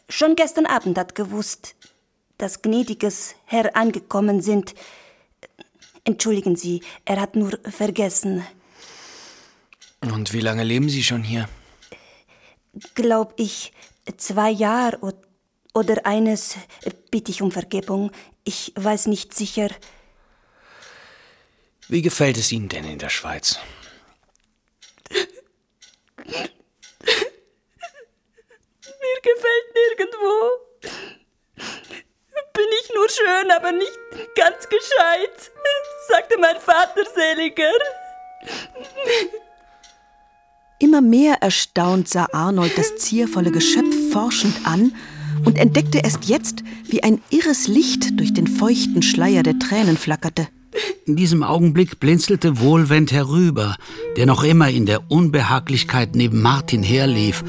Schon gestern Abend hat gewusst, dass gnädiges Herr angekommen sind. Entschuldigen Sie, er hat nur vergessen. Und wie lange leben Sie schon hier? Glaub ich, zwei Jahre oder eines, bitte ich um Vergebung. Ich weiß nicht sicher. Wie gefällt es Ihnen denn in der Schweiz? Mir gefällt nirgendwo. Bin ich nur schön, aber nicht ganz gescheit, sagte mein Vater seliger. Immer mehr erstaunt sah Arnold das ziervolle Geschöpf forschend an und entdeckte erst jetzt, wie ein irres Licht durch den feuchten Schleier der Tränen flackerte. In diesem Augenblick blinzelte Wohlwend herüber, der noch immer in der Unbehaglichkeit neben Martin herlief,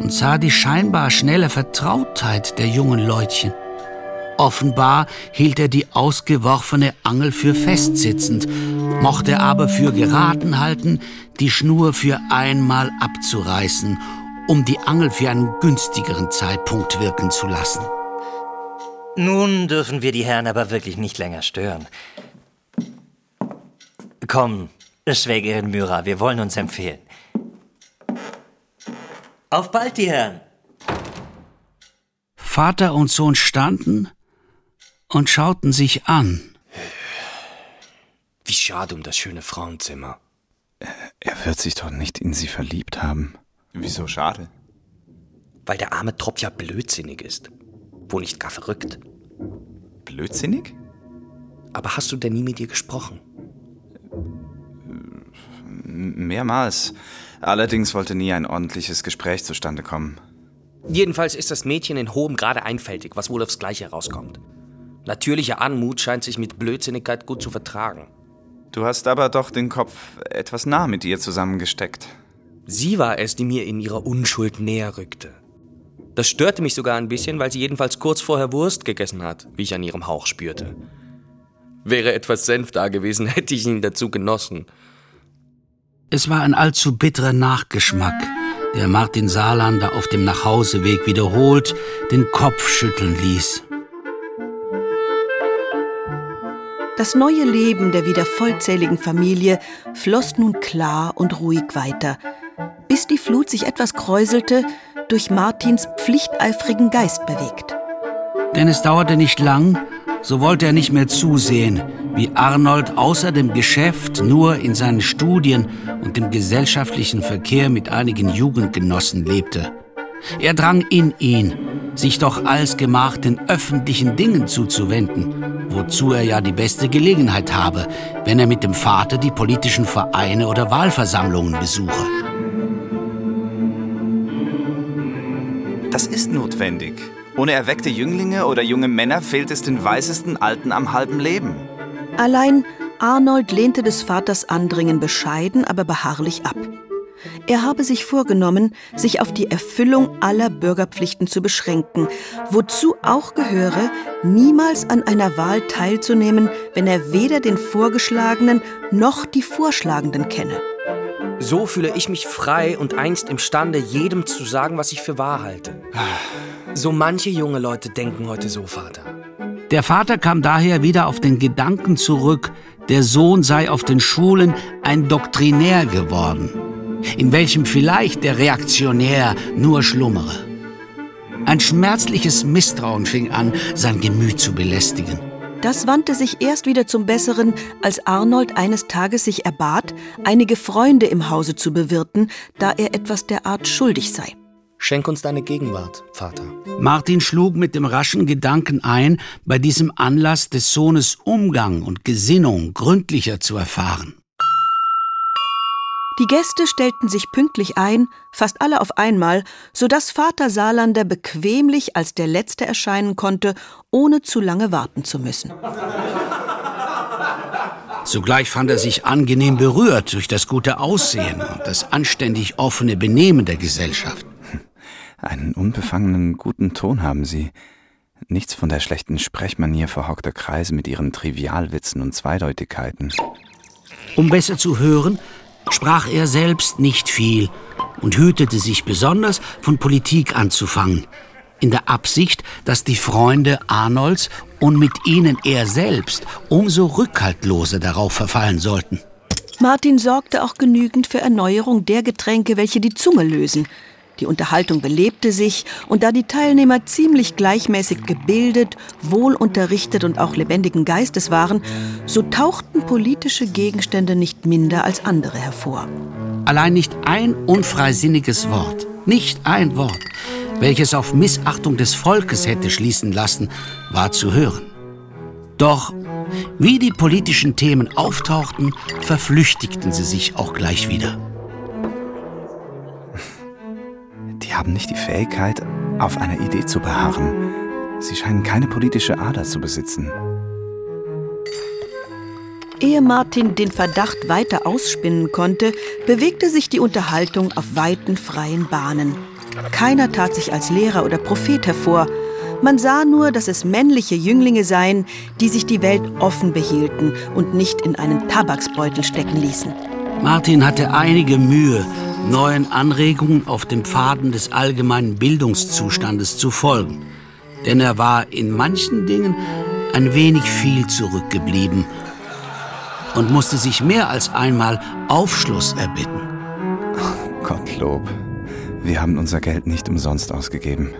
und sah die scheinbar schnelle Vertrautheit der jungen Leutchen. Offenbar hielt er die ausgeworfene Angel für festsitzend, mochte aber für geraten halten, die Schnur für einmal abzureißen, um die Angel für einen günstigeren Zeitpunkt wirken zu lassen. Nun dürfen wir die Herren aber wirklich nicht länger stören. Komm, Schwägerin Myra, wir wollen uns empfehlen. Auf bald, die Herren! Vater und Sohn standen und schauten sich an. Wie schade um das schöne Frauenzimmer. Er wird sich doch nicht in sie verliebt haben. Wieso schade? Weil der arme Tropf ja blödsinnig ist. Wo nicht gar verrückt. Blödsinnig? Aber hast du denn nie mit ihr gesprochen? Mehrmals. Allerdings wollte nie ein ordentliches Gespräch zustande kommen. Jedenfalls ist das Mädchen in hohem Grade einfältig, was wohl aufs Gleiche herauskommt. Natürliche Anmut scheint sich mit Blödsinnigkeit gut zu vertragen. Du hast aber doch den Kopf etwas nah mit ihr zusammengesteckt. Sie war es, die mir in ihrer Unschuld näher rückte. Das störte mich sogar ein bisschen, weil sie jedenfalls kurz vorher Wurst gegessen hat, wie ich an ihrem Hauch spürte. Wäre etwas Senf da gewesen, hätte ich ihn dazu genossen. Es war ein allzu bitterer Nachgeschmack, der Martin Saarlander auf dem Nachhauseweg wiederholt den Kopf schütteln ließ. Das neue Leben der wieder vollzähligen Familie floss nun klar und ruhig weiter, bis die Flut sich etwas kräuselte, durch Martins pflichteifrigen Geist bewegt. Denn es dauerte nicht lang, so wollte er nicht mehr zusehen, wie Arnold außer dem Geschäft nur in seinen Studien und dem gesellschaftlichen Verkehr mit einigen Jugendgenossen lebte. Er drang in ihn, sich doch alsgemach den öffentlichen Dingen zuzuwenden, wozu er ja die beste Gelegenheit habe, wenn er mit dem Vater die politischen Vereine oder Wahlversammlungen besuche. Das ist notwendig. Ohne erweckte Jünglinge oder junge Männer fehlt es den weisesten Alten am halben Leben. Allein Arnold lehnte des Vaters Andringen bescheiden, aber beharrlich ab. Er habe sich vorgenommen, sich auf die Erfüllung aller Bürgerpflichten zu beschränken, wozu auch gehöre, niemals an einer Wahl teilzunehmen, wenn er weder den Vorgeschlagenen noch die Vorschlagenden kenne. So fühle ich mich frei und einst imstande, jedem zu sagen, was ich für wahr halte. So manche junge Leute denken heute so, Vater. Der Vater kam daher wieder auf den Gedanken zurück, der Sohn sei auf den Schulen ein Doktrinär geworden, in welchem vielleicht der Reaktionär nur schlummere. Ein schmerzliches Misstrauen fing an, sein Gemüt zu belästigen. Das wandte sich erst wieder zum Besseren, als Arnold eines Tages sich erbat, einige Freunde im Hause zu bewirten, da er etwas der Art schuldig sei. Schenk uns deine Gegenwart, Vater. Martin schlug mit dem raschen Gedanken ein, bei diesem Anlass des Sohnes Umgang und Gesinnung gründlicher zu erfahren. Die Gäste stellten sich pünktlich ein, fast alle auf einmal, so dass Vater Saarlander bequemlich als der Letzte erscheinen konnte, ohne zu lange warten zu müssen. Zugleich fand er sich angenehm berührt durch das gute Aussehen und das anständig offene Benehmen der Gesellschaft. Einen unbefangenen, guten Ton haben Sie. Nichts von der schlechten Sprechmanier verhockter Kreise mit ihren Trivialwitzen und Zweideutigkeiten. Um besser zu hören, sprach er selbst nicht viel und hütete sich besonders, von Politik anzufangen, in der Absicht, dass die Freunde Arnolds und mit ihnen er selbst umso rückhaltloser darauf verfallen sollten. Martin sorgte auch genügend für Erneuerung der Getränke, welche die Zunge lösen. Die Unterhaltung belebte sich und da die Teilnehmer ziemlich gleichmäßig gebildet, wohlunterrichtet und auch lebendigen Geistes waren, so tauchten politische Gegenstände nicht minder als andere hervor. Allein nicht ein unfreisinniges Wort, nicht ein Wort, welches auf Missachtung des Volkes hätte schließen lassen, war zu hören. Doch wie die politischen Themen auftauchten, verflüchtigten sie sich auch gleich wieder. Die haben nicht die Fähigkeit, auf einer Idee zu beharren. Sie scheinen keine politische Ader zu besitzen. Ehe Martin den Verdacht weiter ausspinnen konnte, bewegte sich die Unterhaltung auf weiten freien Bahnen. Keiner tat sich als Lehrer oder Prophet hervor, man sah nur, dass es männliche Jünglinge seien, die sich die Welt offen behielten und nicht in einen Tabaksbeutel stecken ließen. Martin hatte einige Mühe, neuen Anregungen auf dem Pfaden des allgemeinen Bildungszustandes zu folgen. Denn er war in manchen Dingen ein wenig viel zurückgeblieben und musste sich mehr als einmal Aufschluss erbitten. Gottlob, wir haben unser Geld nicht umsonst ausgegeben.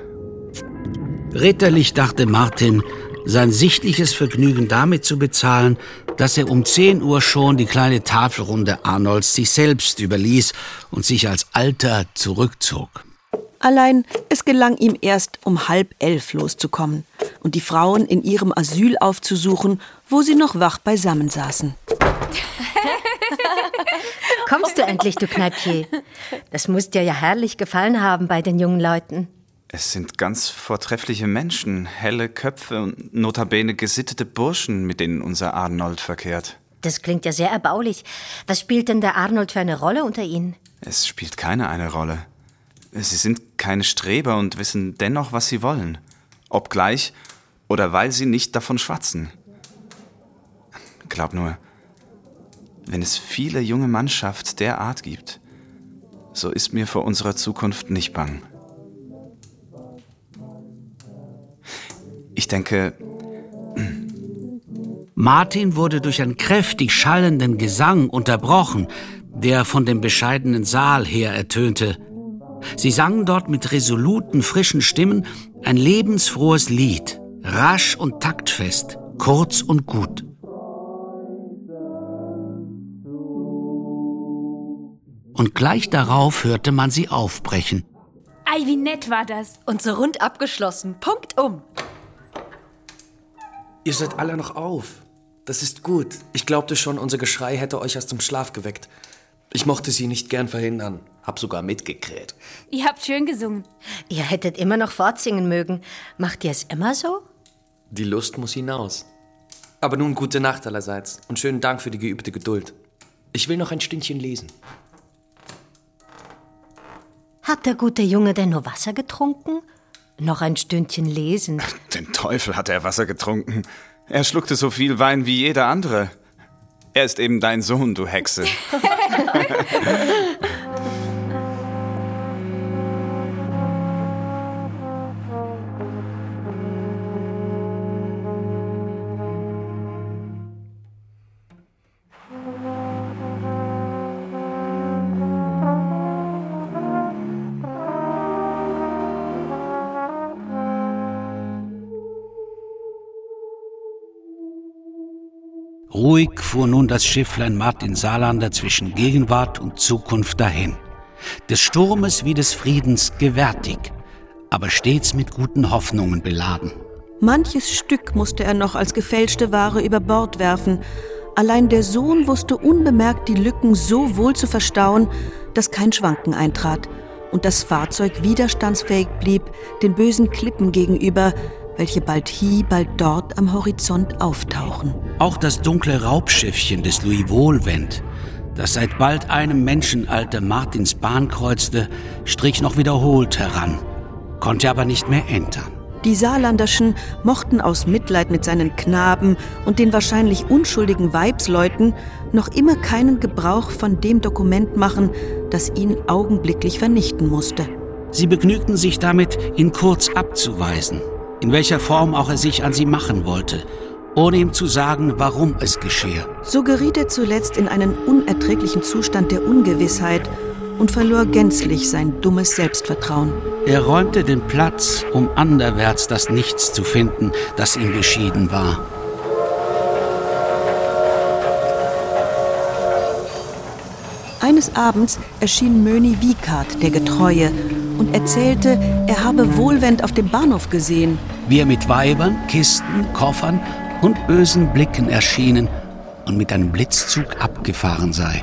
Ritterlich dachte Martin, sein sichtliches Vergnügen damit zu bezahlen, dass er um 10 Uhr schon die kleine Tafelrunde Arnolds sich selbst überließ und sich als Alter zurückzog. Allein es gelang ihm erst um halb elf loszukommen und die Frauen in ihrem Asyl aufzusuchen, wo sie noch wach beisammen saßen. Kommst du endlich, du Kneipier? Das muss dir ja herrlich gefallen haben bei den jungen Leuten. Es sind ganz vortreffliche Menschen, helle Köpfe und notabene gesittete Burschen, mit denen unser Arnold verkehrt. Das klingt ja sehr erbaulich. Was spielt denn der Arnold für eine Rolle unter Ihnen? Es spielt keine eine Rolle. Sie sind keine Streber und wissen dennoch, was sie wollen. Obgleich oder weil sie nicht davon schwatzen. Glaub nur, wenn es viele junge Mannschaft der Art gibt, so ist mir vor unserer Zukunft nicht bang. Ich denke. Martin wurde durch einen kräftig schallenden Gesang unterbrochen, der von dem bescheidenen Saal her ertönte. Sie sangen dort mit resoluten, frischen Stimmen ein lebensfrohes Lied, rasch und taktfest, kurz und gut. Und gleich darauf hörte man sie aufbrechen. Ei, wie nett war das. Und so rund abgeschlossen, punktum. Ihr seid alle noch auf. Das ist gut. Ich glaubte schon, unser Geschrei hätte euch aus dem Schlaf geweckt. Ich mochte sie nicht gern verhindern. Hab sogar mitgekräht. Ihr habt schön gesungen. Ihr hättet immer noch fortsingen mögen. Macht ihr es immer so? Die Lust muss hinaus. Aber nun gute Nacht allerseits und schönen Dank für die geübte Geduld. Ich will noch ein Stündchen lesen. Hat der gute Junge denn nur Wasser getrunken? Noch ein Stündchen lesen. Den Teufel hat er Wasser getrunken. Er schluckte so viel Wein wie jeder andere. Er ist eben dein Sohn, du Hexe. Ruhig fuhr nun das Schifflein Martin Saarlander zwischen Gegenwart und Zukunft dahin. Des Sturmes wie des Friedens gewärtig, aber stets mit guten Hoffnungen beladen. Manches Stück musste er noch als gefälschte Ware über Bord werfen. Allein der Sohn wusste unbemerkt die Lücken so wohl zu verstauen, dass kein Schwanken eintrat und das Fahrzeug widerstandsfähig blieb den bösen Klippen gegenüber, welche bald hie, bald dort am Horizont auftauchen. Auch das dunkle Raubschiffchen des Louis Wohlwend, das seit bald einem Menschenalter Martins Bahn kreuzte, strich noch wiederholt heran, konnte aber nicht mehr entern. Die Saarlanderschen mochten aus Mitleid mit seinen Knaben und den wahrscheinlich unschuldigen Weibsleuten noch immer keinen Gebrauch von dem Dokument machen, das ihn augenblicklich vernichten musste. Sie begnügten sich damit, ihn kurz abzuweisen in welcher Form auch er sich an sie machen wollte, ohne ihm zu sagen, warum es geschehe. So geriet er zuletzt in einen unerträglichen Zustand der Ungewissheit und verlor gänzlich sein dummes Selbstvertrauen. Er räumte den Platz, um anderwärts das Nichts zu finden, das ihm beschieden war. Eines Abends erschien Möni Wiekart, der Getreue, und erzählte, er habe Wohlwend auf dem Bahnhof gesehen. Wie er mit Weibern, Kisten, Koffern und bösen Blicken erschienen und mit einem Blitzzug abgefahren sei.